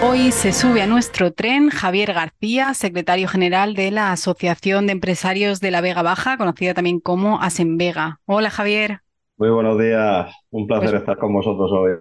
Hoy se sube a nuestro tren Javier García, secretario general de la Asociación de Empresarios de la Vega Baja, conocida también como Asenvega. Hola Javier. Muy buenos días, un placer pues estar con vosotros hoy.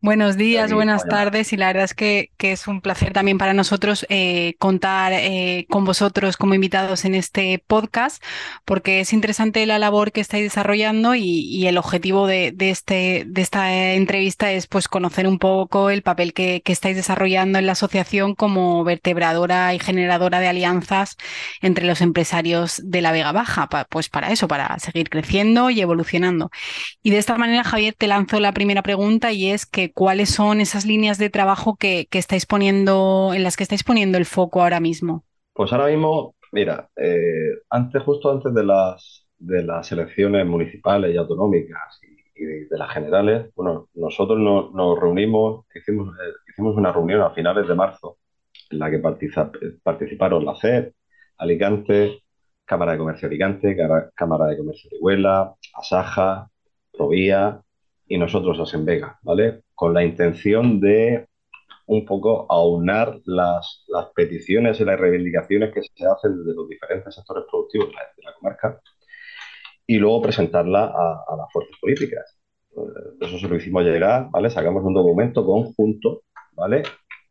Buenos días, buenas tardes y la verdad es que, es un placer también para nosotros eh, contar eh, con vosotros como invitados en este podcast porque es interesante la labor que estáis desarrollando y, el objetivo de, este, de esta entrevista es pues conocer un poco el papel que, estáis desarrollando en la asociación como vertebradora y generadora de alianzas entre los empresarios de la Vega Baja, pues para eso, para seguir creciendo y evolucionando. Y de esta manera, Javier, te lanzo la primera pregunta y es que cuáles son esas líneas de trabajo que, estáis poniendo, en las que estáis poniendo el foco ahora mismo. Pues ahora mismo, mira, eh, antes, justo antes de las, de las elecciones municipales y autonómicas y, de las generales, bueno, nosotros nos, reunimos, hicimos, eh, hicimos una reunión a finales de marzo en la que participaron la CEP, Alicante, Cámara de Comercio Alicante, Cámara de Comercio de Huela, Asaja, Provía, y nosotros a Senvega, ¿vale? Con la intención de un poco aunar las, las peticiones y las reivindicaciones que se hacen desde los diferentes sectores productivos de la comarca y luego presentarla a, las fuerzas políticas. Eso se lo hicimos llegar, ¿vale? Sacamos un documento conjunto, ¿vale?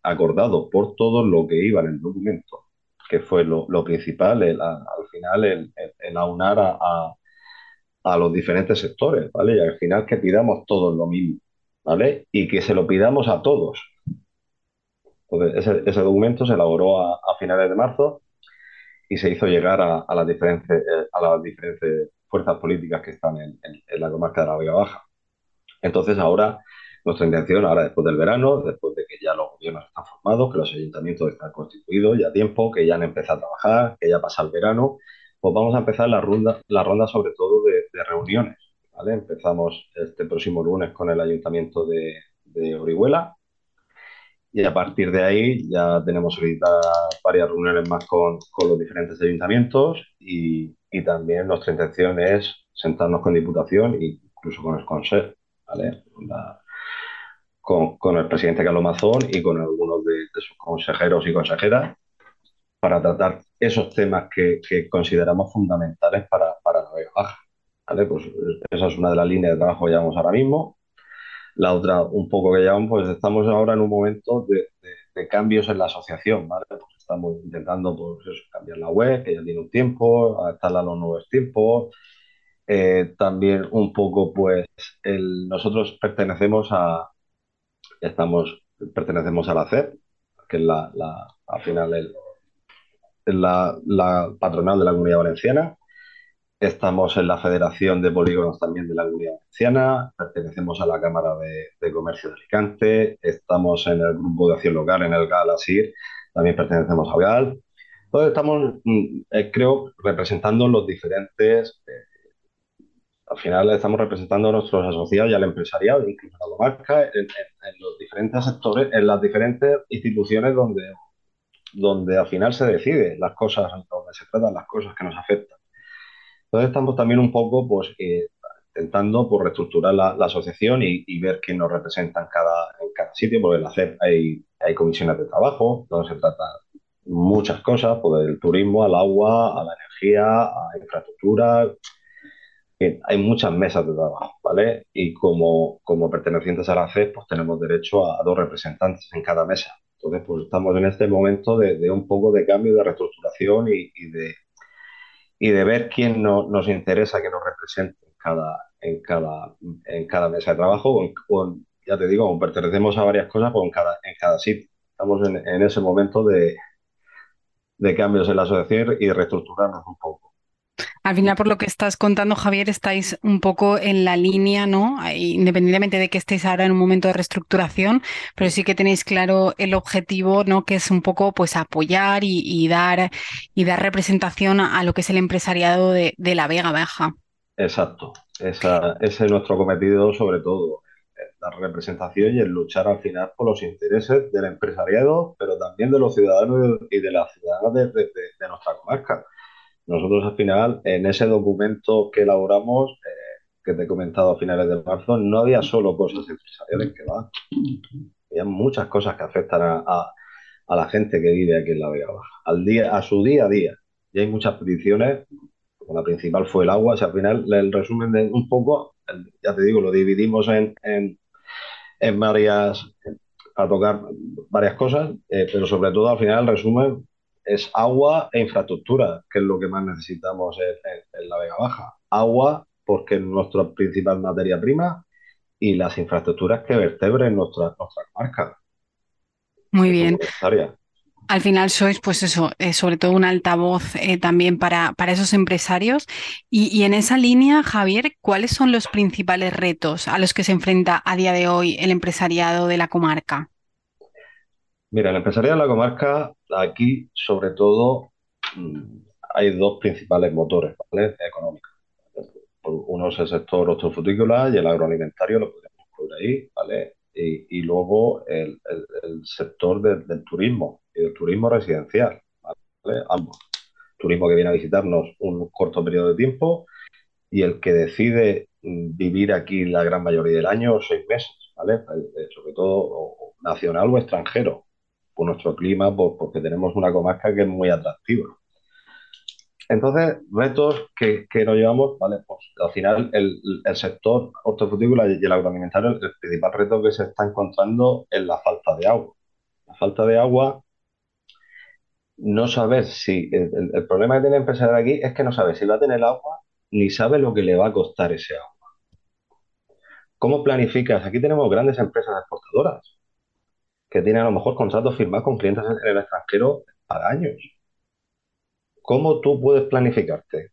Acordado por todo lo que iba en el documento, que fue lo, principal, al final, el, aunar a a los diferentes sectores, ¿vale? Y al final que pidamos todos lo mismo, ¿vale? Y que se lo pidamos a todos. ese, documento se elaboró a, finales de marzo y se hizo llegar a, las, diferentes, eh, a las diferentes fuerzas políticas que están en, la comarca de la Vega Baja. Entonces ahora nuestra intención, ahora después del verano, después de que ya los gobiernos están formados, que los ayuntamientos están constituidos ya a tiempo, que ya han empezado a trabajar, que ya pasa el verano, pues vamos a empezar la ronda, la ronda sobre todo de, reuniones. ¿vale? Empezamos este próximo lunes con el Ayuntamiento de, Orihuela y a partir de ahí ya tenemos solicitadas varias reuniones más con, los diferentes ayuntamientos y, también nuestra intención es sentarnos con Diputación e incluso con el Consejo, ¿vale? con, el presidente Carlos Mazón y con algunos de, sus consejeros y consejeras para tratar esos temas que, consideramos fundamentales para, para la Baja. Pues esa es una de las líneas de trabajo que llevamos ahora mismo. La otra, un poco que llevamos, pues estamos ahora en un momento de, cambios en la asociación, ¿vale? Pues estamos intentando pues cambiar la web, que ya tiene un tiempo, adaptarla a los nuevos tiempos. Eh, también un poco, pues, nosotros pertenecemos a, estamos, pertenecemos a la CEP, que es la, la al final el, la, la patronal de la Comunidad Valenciana. Estamos en la Federación de Polígonos también de la Comunidad Valenciana, pertenecemos a la Cámara de, Comercio de Alicante, estamos en el Grupo de Acción Local, en el GAL ASIR, también pertenecemos al GAL. Entonces estamos, mm, eh, creo, representando los diferentes, eh, al final estamos representando a nuestros asociados y al empresariado, incluso a la comarca, en, los diferentes sectores, en las diferentes instituciones donde donde al final se decide las cosas, donde se tratan las cosas que nos afectan. Entonces estamos también un poco pues, eh, intentando pues, reestructurar la, asociación y, ver quién nos representa en cada, en cada sitio, porque en la CEP hay, hay comisiones de trabajo, donde se trata muchas cosas, pues, del turismo al agua, a la energía, a infraestructura. hay muchas mesas de trabajo, ¿vale? Y como, como pertenecientes a la CEP, pues tenemos derecho a dos representantes en cada mesa. Entonces, pues estamos en este momento de, un poco de cambio, de reestructuración y, de, y de ver quién nos interesa que nos represente en cada, en cada, en cada mesa de trabajo. ya te digo, pertenecemos a varias cosas, pues en cada, en cada sitio. Estamos en, en ese momento de, de cambios en la asociación y de reestructurarnos un poco. Al final, por lo que estás contando, Javier, estáis un poco en la línea, ¿no? Independientemente de que estéis ahora en un momento de reestructuración, pero sí que tenéis claro el objetivo, ¿no? Que es un poco, pues, apoyar y, dar y dar representación a, lo que es el empresariado de, la Vega Baja. Exacto. Esa- ese es nuestro cometido sobre todo, la representación y el luchar al final por los intereses del empresariado, pero también de los ciudadanos y de las ciudadanas de nuestra comarca. Nosotros al final, en ese documento que elaboramos, eh, que te he comentado a finales de marzo, no había solo cosas empresariales que va, había muchas cosas que afectan a, la gente que vive aquí en la Vega Baja, al día, a su día a día. Y hay muchas peticiones la principal fue el agua, sea, al final el resumen de un poco, ya te digo, lo dividimos en, en, en varias, a tocar varias cosas, eh, pero sobre todo al final el resumen es agua e infraestructura, que es lo que más necesitamos en, en- en la Vega Baja. Agua, porque es nuestra principal materia prima, y las infraestructuras que vertebren nuestra, nuestra comarca, Muy bien. Al final sois, pues eso, eh, sobre todo un altavoz eh, también para, para esos empresarios. Y, y en esa línea, Javier, ¿cuáles son los principales retos a los que se enfrenta a día de hoy el empresariado de la comarca? Mira, el empresariado de la comarca, aquí sobre todo mm, hay dos principales motores, ¿vale? Económicos. Uno es el sector hortofrutícola y el agroalimentario, lo podemos incluir ahí, ¿vale? Y, luego el, sector del turismo y del turismo residencial, ¿vale? Ambos. Turismo que viene a visitarnos un corto periodo de tiempo y el que decide mm, vivir aquí la gran mayoría del año, seis meses, ¿vale? Eh, Sobre todo nacional o extranjero, por nuestro clima, por- porque tenemos una comarca que es muy atractiva. Entonces, retos que, que nos llevamos, ¿vale? Pues al final el, el sector hortofrutícola y el agroalimentario, el principal reto que se está encontrando es la falta de agua. La falta de agua, no saber si, el, el- problema que tiene el empresario aquí es que no sabe si va a tener agua ni sabe lo que le va a costar ese agua. ¿Cómo planificas? Aquí tenemos grandes empresas exportadoras que tienen a lo mejor contratos firmados con clientes en el extranjero para años. ¿Cómo tú puedes planificarte?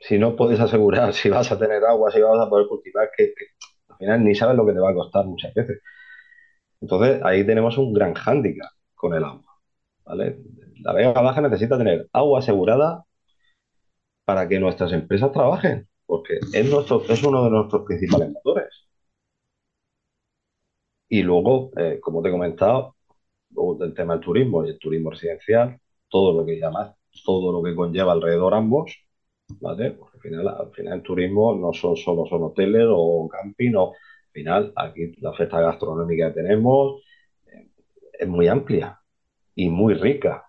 Si no puedes asegurar si vas a tener agua, si vas a poder cultivar, que, que al final ni sabes lo que te va a costar muchas veces. Entonces ahí tenemos un gran hándicap con el agua, ¿vale? La Vega Baja necesita tener agua asegurada para que nuestras empresas trabajen, porque es, nuestro, es uno de nuestros principales motores. Y luego, eh, como te he comentado, del tema del turismo y el turismo residencial, todo lo que llamas, todo lo que conlleva alrededor ambos, ¿vale? Porque al final, al final el turismo no son solo son hoteles o camping, o, al final aquí la oferta gastronómica que tenemos eh, es muy amplia y muy rica.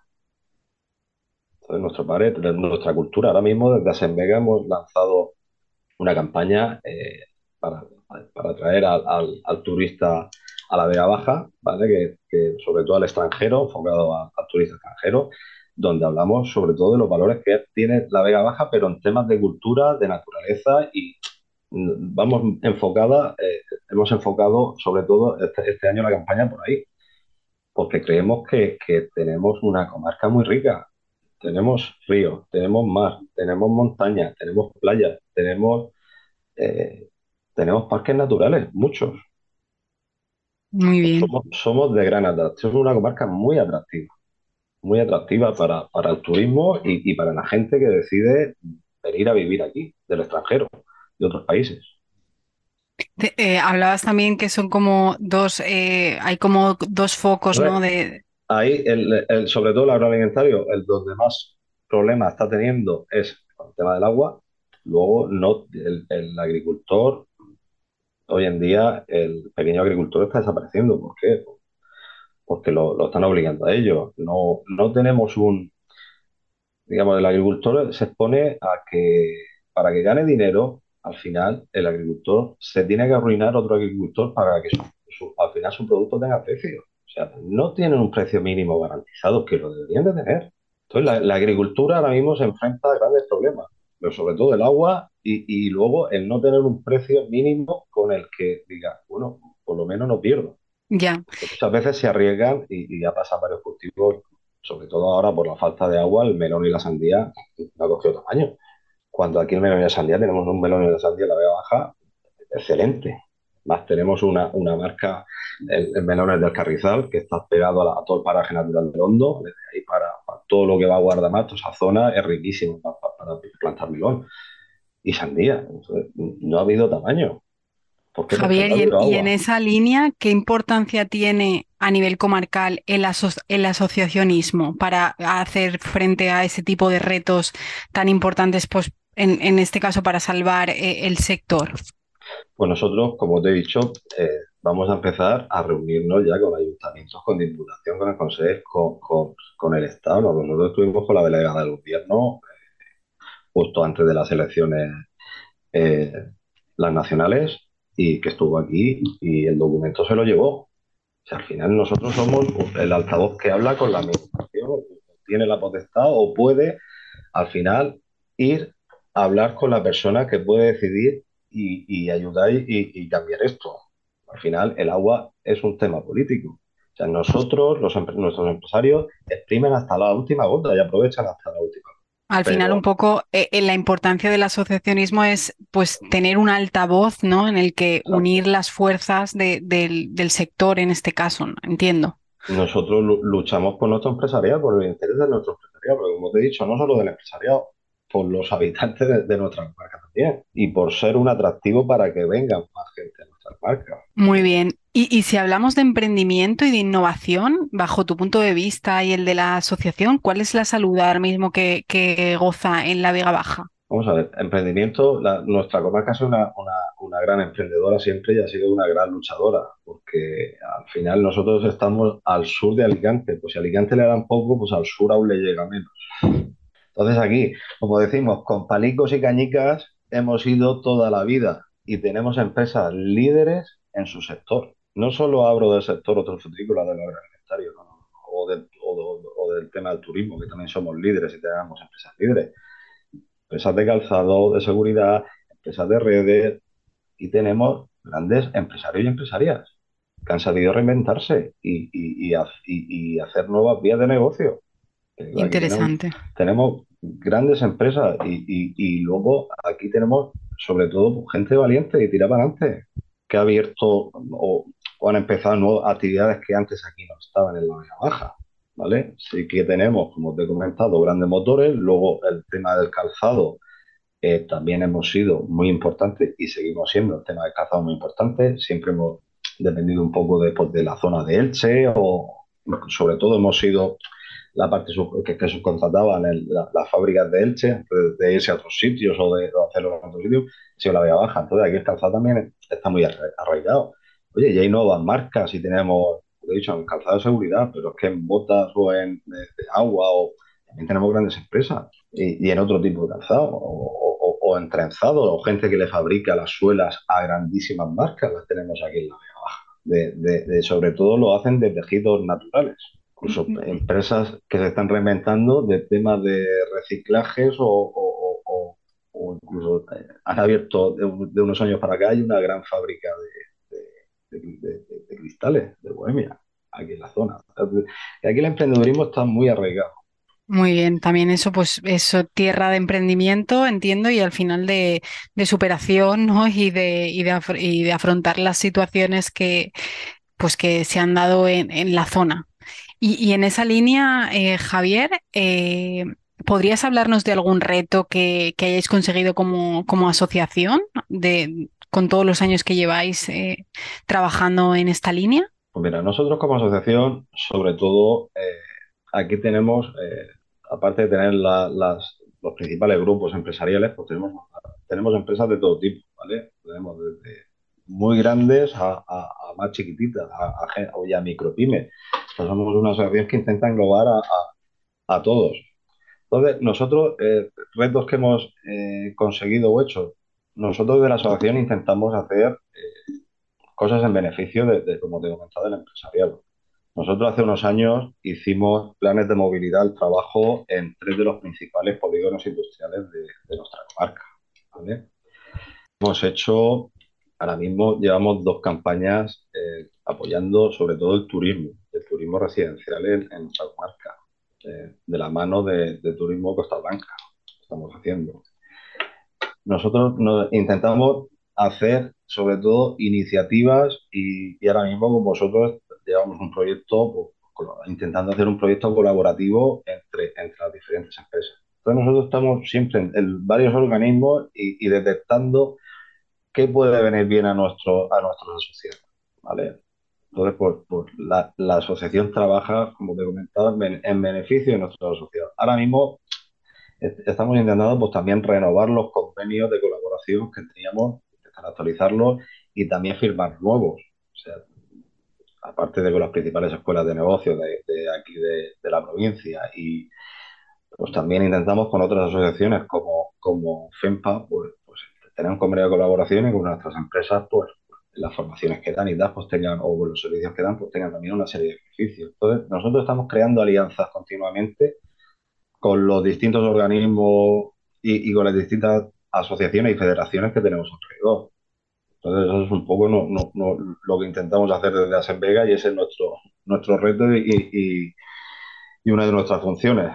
Entonces, nuestro padre, nuestra cultura, ahora mismo desde Asenvega hemos lanzado una campaña eh, para, para atraer al, al- al turista a la Vega Baja, ¿vale? Que, sobre todo al extranjero, enfocado a- al turista extranjero, donde hablamos sobre todo de los valores que tiene la Vega Baja, pero en temas de cultura, de naturaleza y mm, vamos enfocada, eh, hemos enfocado sobre todo este, este año la campaña por ahí, porque creemos que, tenemos una comarca muy rica. Tenemos ríos, tenemos mar, tenemos montañas, tenemos playas, tenemos eh, tenemos parques naturales, muchos. Muy bien. Somos, somos de gran atracción, una comarca muy atractiva, muy atractiva para, para el turismo y, y para la gente que decide venir a vivir aquí, del extranjero, de otros países. Te- eh, hablabas también que son como dos, eh, hay como dos focos, ¿no? De, ahí, el, el- sobre todo el agroalimentario, el donde más problemas está teniendo es con el tema del agua. Luego, no, el, el agricultor, hoy en día, el pequeño agricultor está desapareciendo. ¿Por qué? Porque lo, lo están obligando a ello. No, no tenemos un, digamos, el agricultor se expone a que para que gane dinero, al final el agricultor se tiene que arruinar otro agricultor para que su- su- al final su producto tenga precio. O sea, no tienen un precio mínimo garantizado, que lo deberían de tener. Entonces, la, la agricultura ahora mismo se enfrenta a grandes problemas, pero sobre todo el agua y, y luego el no tener un precio mínimo con el que diga, bueno, por lo menos no pierdo. ya, Porque muchas veces se arriesgan y, y ya pasan varios cultivos, sobre todo ahora por la falta de agua, el melón y la sandía no ha cogido tamaño. Cuando aquí el melón y la sandía tenemos un melón y la sandía en la Vega Baja excelente. Más tenemos una, una marca, el, el melón es del Carrizal, que está pegado a, la- a todo el paraje natural del Hondo, desde ahí para, para todo lo que va a Guardamato, esa zona es riquísima para, para plantar melón. Y sandía. no ha habido tamaño. Javier, y en, esa línea, ¿qué importancia tiene a nivel comarcal el, el, asociacionismo para hacer frente a ese tipo de retos tan importantes, pues, en, este caso, para salvar eh, el sector? Pues nosotros, como te he dicho, eh, vamos a empezar a reunirnos ya con ayuntamientos, con diputación, con el Consejo, con, el Estado. Nosotros estuvimos con la delegada del gobierno justo antes de las elecciones, las nacionales, y que estuvo aquí y el documento se lo llevó. O sea, al final nosotros somos el altavoz que habla con la administración, tiene la potestad o puede al final ir a hablar con la persona que puede decidir y, ayudar y, cambiar esto. Al final el agua es un tema político. O sea, nosotros, los, nuestros empresarios, exprimen hasta la última gota y aprovechan hasta la última al final, un poco eh, eh, la importancia del asociacionismo es pues tener un altavoz, ¿no? En el que unir las fuerzas del, sector en este caso, entiendo. Nosotros luchamos por nuestro empresariado, por el interés de nuestro empresariado, pero como te he dicho, no solo del empresariado, por los habitantes de, de nuestra marca también y por ser un atractivo para que vengan más gente a nuestras marcas. Muy bien. Y, si hablamos de emprendimiento y de innovación, bajo tu punto de vista y el de la asociación, ¿cuál es la salud ahora mismo que, goza en la Vega Baja? Vamos a ver, emprendimiento, nuestra comarca es una, una, gran emprendedora siempre y ha sido una gran luchadora, porque al final nosotros estamos al sur de Alicante, pues si Alicante le dan poco, pues al sur aún le llega menos. Entonces aquí, como decimos, con palicos y cañicas hemos ido toda la vida y tenemos empresas líderes en su sector no solo hablo del sector hortofrutícola del agroalimentario o, del, o, del tema del turismo, que también somos líderes y tenemos empresas líderes, empresas de calzado, de seguridad, empresas de redes y tenemos grandes empresarios y empresarias que han sabido reinventarse y, y, hacer nuevas vías de negocio. Interesante. Tenemos, grandes empresas y, luego aquí tenemos sobre todo gente valiente y tira para adelante que ha abierto o, han empezado nuevas actividades que antes aquí no estaban en la Vega Baja. ¿vale? Sí que tenemos, como te he comentado, grandes motores. Luego el tema del calzado eh, también hemos sido muy importantes y seguimos siendo el tema del calzado muy importante. Siempre hemos dependido un poco de, pues, de la zona de Elche o sobre todo hemos sido la parte que, que subcontrataban las fábricas de Elche antes de irse a otros sitios o de hacerlo en otros sitios, si la Vega Baja. Entonces aquí el calzado también está muy arraigado. Oye, y hay nuevas marcas y tenemos, he dicho, en calzado de seguridad, pero es que en botas o en de, agua o también tenemos grandes empresas y, en otro tipo de calzado o, o, en trenzado o gente que le fabrica las suelas a grandísimas marcas, las tenemos aquí en la Vega Baja. De, de, sobre todo lo hacen de tejidos naturales incluso empresas que se están reinventando de temas de reciclajes o, incluso eh, han abierto de, unos años para acá hay una gran fábrica de, cristales de Bohemia, aquí en la zona. Aquí el emprendedurismo está muy arraigado. Muy bien, también eso, pues eso, tierra de emprendimiento, entiendo, y al final de, superación, ¿no? Y de, y de, afrontar las situaciones que, pues que se han dado en la zona. Y, en esa línea, eh, Javier, eh, ¿podrías hablarnos de algún reto que, hayáis conseguido como, como asociación de, con todos los años que lleváis eh, trabajando en esta línea? Pues mira, nosotros como asociación, sobre todo, aquí tenemos, aparte de tener las, los principales grupos empresariales, pues tenemos, tenemos empresas de todo tipo, ¿vale? Tenemos desde muy grandes a, más chiquititas, a, a, o ya micropymes somos una asociación que intenta englobar a, todos. Entonces, nosotros, eh, retos que hemos eh, conseguido o hecho, nosotros de la asociación intentamos hacer eh, cosas en beneficio de, como te he comentado, del empresariado. Nosotros hace unos años hicimos planes de movilidad al trabajo en tres de los principales polígonos industriales de, nuestra comarca. Hemos hecho, ahora mismo llevamos dos campañas apoyando sobre todo el turismo de turismo residencial en, nuestra comarca, de la mano de, Turismo Costa Blanca, estamos haciendo. Nosotros intentamos hacer sobre todo iniciativas y, ahora mismo con vosotros llevamos un proyecto, pues, intentando hacer un proyecto colaborativo entre, entre las diferentes empresas. Entonces nosotros estamos siempre en, varios organismos y, detectando qué puede venir bien a, nuestro, a nuestra asociación. ¿vale? Entonces, pues, pues la, la, asociación trabaja, como te comentaba, en, en beneficio de nuestra asociación. Ahora mismo estamos intentando pues, también renovar los convenios de colaboración que teníamos, actualizarlos y también firmar nuevos. O sea, aparte de con las principales escuelas de negocios de, aquí de, la provincia y pues también intentamos con otras asociaciones como, como FEMPA, pues, pues tener un convenio de colaboración y con nuestras empresas, pues las formaciones que dan y das, pues tengan, o los servicios que dan, pues tengan también una serie de beneficios. Entonces, nosotros estamos creando alianzas continuamente con los distintos organismos y, con las distintas asociaciones y federaciones que tenemos alrededor. Entonces, eso es un poco lo que intentamos hacer desde Asenvega y ese es nuestro, nuestro reto y, y una de nuestras funciones.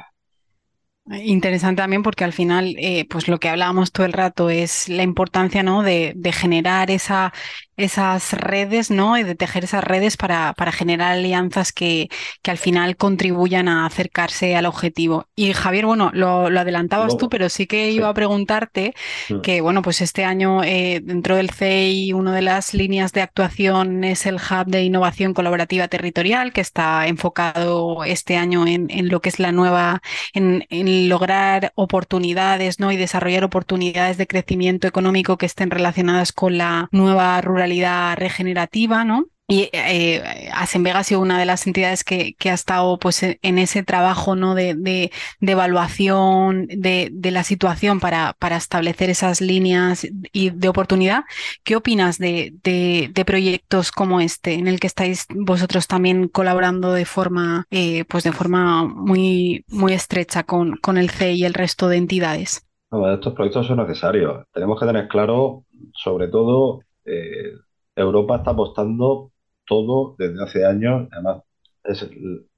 Interesante también porque al final, eh, pues lo que hablábamos todo el rato es la importancia, ¿no? De, de, generar esa, esas redes, ¿no? Y de tejer esas redes para, para generar alianzas que, que, al final contribuyan a acercarse al objetivo. Y Javier, bueno, lo, lo adelantabas tú, pero sí que iba a preguntarte mm. que, bueno, pues este año eh, dentro del CEI, una de las líneas de actuación es el Hub de Innovación Colaborativa Territorial, que está enfocado este año en, en lo que es la nueva, en, en lograr oportunidades, ¿no? Y desarrollar oportunidades de crecimiento económico que estén relacionadas con la nueva ruralidad regenerativa, ¿no? Y eh, Asenvega ha sido una de las entidades que, que ha estado pues, en ese trabajo ¿no? de, de, evaluación de, de, la situación para, para establecer esas líneas y de oportunidad. ¿Qué opinas de, de, proyectos como este, en el que estáis vosotros también colaborando de forma, eh, pues de forma muy, muy estrecha con, con el CE y el resto de entidades? estos proyectos son necesarios. Tenemos que tener claro, sobre todo, eh, Europa está apostando todo desde hace años, además es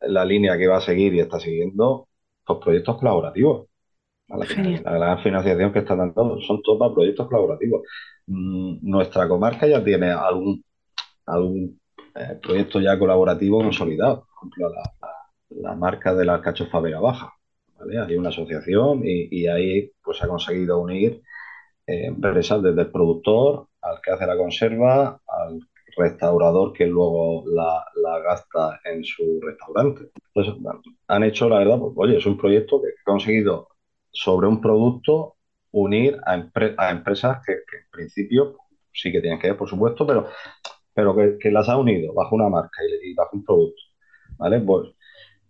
la línea que va a seguir y está siguiendo los proyectos colaborativos. La, gran financiación que están dando son todos proyectos colaborativos. Mm, nuestra comarca ya tiene algún, algún eh, proyecto ya colaborativo consolidado. Por ejemplo, la, marca de la Cachofa Vega Baja. Hay una asociación y, ahí pues ha conseguido unir eh, empresas desde el productor al que hace la conserva, restaurador que luego la, gasta en su restaurante. Entonces, han hecho, la verdad, pues, oye, es un proyecto que ha conseguido sobre un producto unir a, empresas que, en principio sí que tienen que ver, por supuesto, pero, pero que, las ha unido bajo una marca y, bajo un producto. ¿Vale? Pues,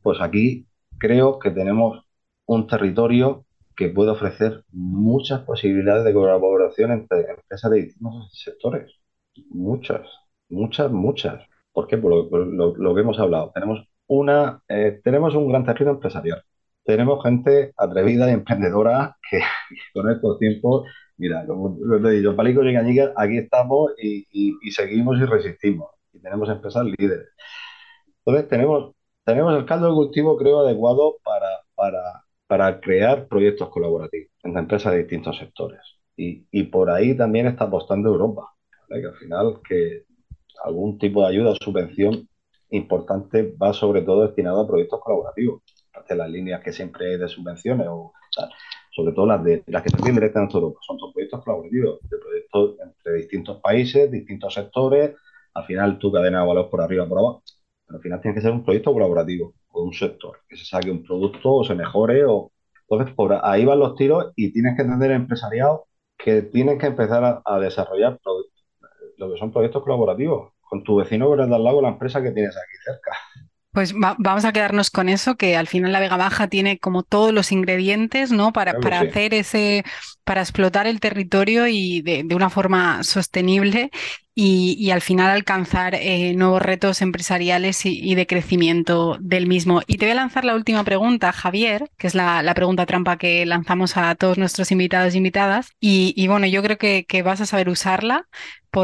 pues aquí creo que tenemos un territorio que puede ofrecer muchas posibilidades de colaboración entre empresas de distintos sectores. Muchas, muchas, muchas. ¿Por qué? Por lo, que hemos hablado. Tenemos, una, eh, tenemos un gran tejido empresarial. Tenemos gente atrevida y emprendedora que con estos tiempos, mira, como te digo, Palico y Cañica, aquí estamos y, y, seguimos y resistimos. Y tenemos empresas líderes. Entonces, tenemos, tenemos el caldo de cultivo, creo, adecuado para, para para crear proyectos colaborativos entre empresas de distintos sectores. Y, y por ahí también está apostando Europa, que al final que algún tipo de ayuda o subvención importante va sobre todo destinado a proyectos colaborativos, de las líneas que siempre hay de subvenciones o sobre todo las de las que se directamente en Europa, son todos proyectos colaborativos, de proyectos entre distintos países, distintos sectores, al final tu cadena de valor por arriba por abajo, pero al final tiene que ser un proyecto colaborativo o un sector, que se saque un producto o se mejore. O... Entonces, por ahí van los tiros y tienes que entender empresariado que tienes que empezar a, desarrollar lo que son proyectos colaborativos con tu vecino que eres al lado, la empresa que tienes aquí cerca. Pues vamos a quedarnos con eso, que al final la Vega Baja tiene como todos los ingredientes, ¿no? Para, para hacer ese, para explotar el territorio y de, de una forma sostenible y, al final alcanzar eh, nuevos retos empresariales y, de crecimiento del mismo. Y te voy a lanzar la última pregunta, Javier, que es la, pregunta trampa que lanzamos a todos nuestros invitados e invitadas. Y, bueno, yo creo que, vas a saber usarla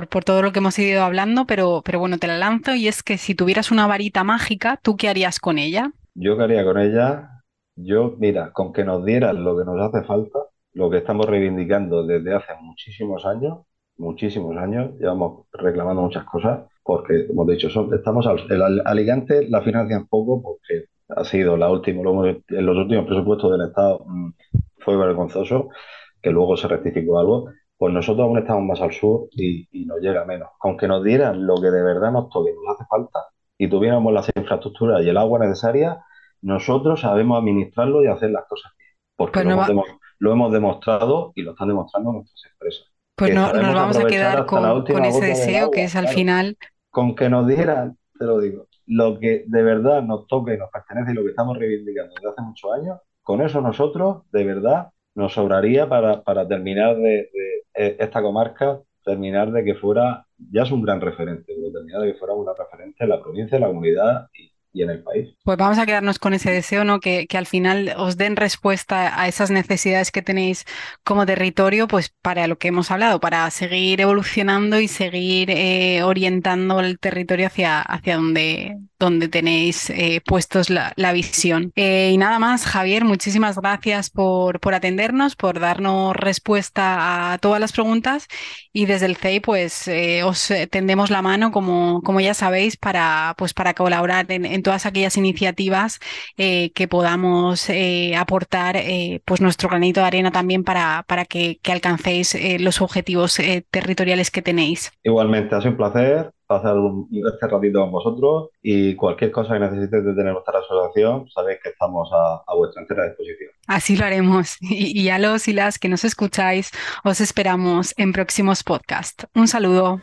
por, todo lo que hemos ido hablando, pero, pero bueno, te la lanzo y es que si tuvieras una varita mágica, ¿tú qué harías con ella? Yo qué haría con ella, yo, mira, con que nos dieran lo que nos hace falta, lo que estamos reivindicando desde hace muchísimos años, muchísimos años, llevamos reclamando muchas cosas, porque, como he dicho, estamos al, el Alicante la financian poco porque ha sido la última, en los últimos presupuestos del Estado, mm, fue vergonzoso, que luego se rectificó algo, pues nosotros aún estamos más al sur y, nos llega menos. Aunque nos dieran lo que de verdad nos toque, nos hace falta, y tuviéramos las infraestructuras y el agua necesaria, nosotros sabemos administrarlo y hacer las cosas bien. Porque pues lo, hemos demostrado y lo están demostrando nuestras empresas. Pues no, nos vamos a quedar con, ese deseo que es al final. Con que nos dieran, te lo digo, lo que de verdad nos toca y nos pertenece y lo que estamos reivindicando desde hace muchos años, con eso nosotros de verdad nos sobraría para, terminar de, de, esta comarca, terminar de que fuera, ya es un gran referente, pero terminar de que fuera una referente en la provincia, en la comunidad y, y en el país. Pues vamos a quedarnos con ese deseo, ¿no? Que, que, al final os den respuesta a esas necesidades que tenéis como territorio, pues para lo que hemos hablado, para seguir evolucionando y seguir eh, orientando el territorio hacia, hacia donde, donde tenéis eh, puestos la, visión. Eh, y nada más, Javier, muchísimas gracias por, por atendernos, por darnos respuesta a todas las preguntas y desde el CEI pues os tendemos la mano, como, como ya sabéis, para, pues, para colaborar en, todas aquellas iniciativas eh, que podamos eh, aportar eh, pues nuestro granito de arena también para, para que, alcancéis los objetivos territoriales que tenéis. Igualmente, ha sido un placer pasar este ratito con vosotros y cualquier cosa que necesitéis de tener nuestra asociación, sabéis que estamos a, vuestra entera disposición. Así lo haremos y a los y las que nos escucháis, os esperamos en próximos podcasts. Un saludo.